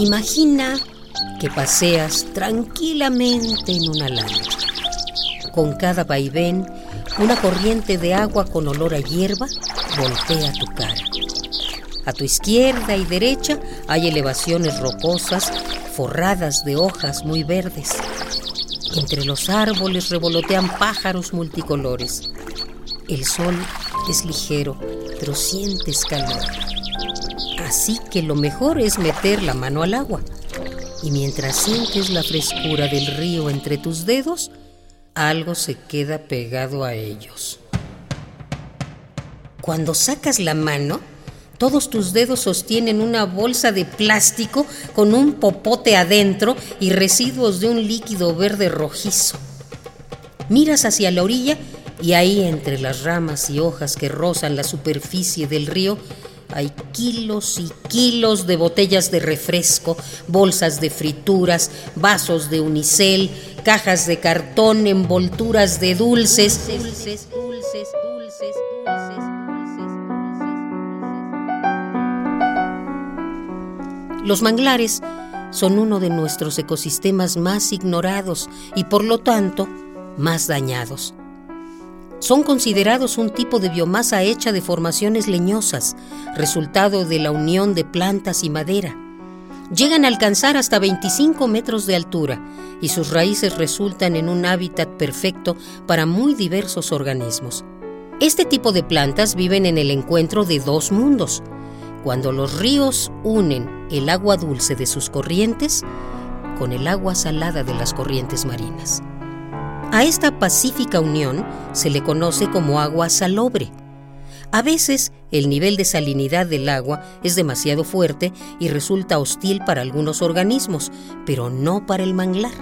Imagina que paseas tranquilamente en una lancha. Con cada vaivén, una corriente de agua con olor a hierba voltea tu cara. A tu izquierda y derecha hay elevaciones rocosas forradas de hojas muy verdes. Entre los árboles revolotean pájaros multicolores. El sol es ligero, pero sientes calor. Así que lo mejor es meter la mano al agua. Y mientras sientes la frescura del río entre tus dedos, algo se queda pegado a ellos. Cuando sacas la mano, todos tus dedos sostienen una bolsa de plástico con un popote adentro y residuos de un líquido verde rojizo. Miras hacia la orilla y ahí entre las ramas y hojas que rozan la superficie del río hay kilos y kilos de botellas de refresco, bolsas de frituras, vasos de unicel, cajas de cartón, envolturas de dulces. Dulces, dulces, dulces, dulces, dulces. Los manglares son uno de nuestros ecosistemas más ignorados y por lo tanto más dañados. Son considerados un tipo de biomasa hecha de formaciones leñosas, resultado de la unión de plantas y madera. Llegan a alcanzar hasta 25 metros de altura y sus raíces resultan en un hábitat perfecto para muy diversos organismos. Este tipo de plantas viven en el encuentro de dos mundos. Cuando los ríos unen el agua dulce de sus corrientes con el agua salada de las corrientes marinas. A esta pacífica unión se le conoce como agua salobre. A veces el nivel de salinidad del agua es demasiado fuerte y resulta hostil para algunos organismos, pero no para el manglar.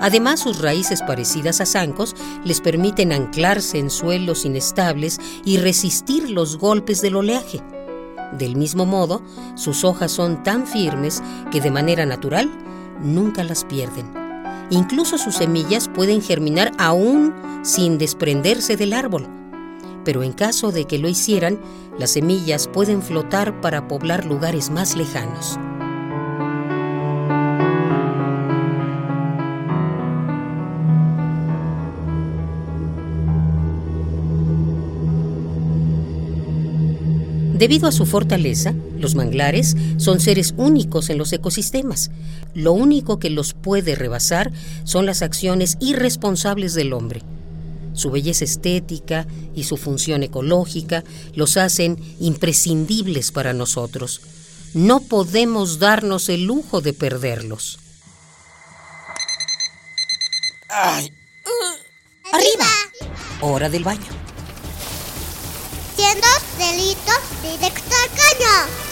Además, sus raíces parecidas a zancos les permiten anclarse en suelos inestables y resistir los golpes del oleaje. Del mismo modo, sus hojas son tan firmes que de manera natural nunca las pierden. Incluso sus semillas pueden germinar aún sin desprenderse del árbol. Pero en caso de que lo hicieran, las semillas pueden flotar para poblar lugares más lejanos. Debido a su fortaleza, los manglares son seres únicos en los ecosistemas. Lo único que los puede rebasar son las acciones irresponsables del hombre. Su belleza estética y su función ecológica los hacen imprescindibles para nosotros. No podemos darnos el lujo de perderlos. Ay. ¡Arriba! Hora del baño. Siendo delitos directo al caño.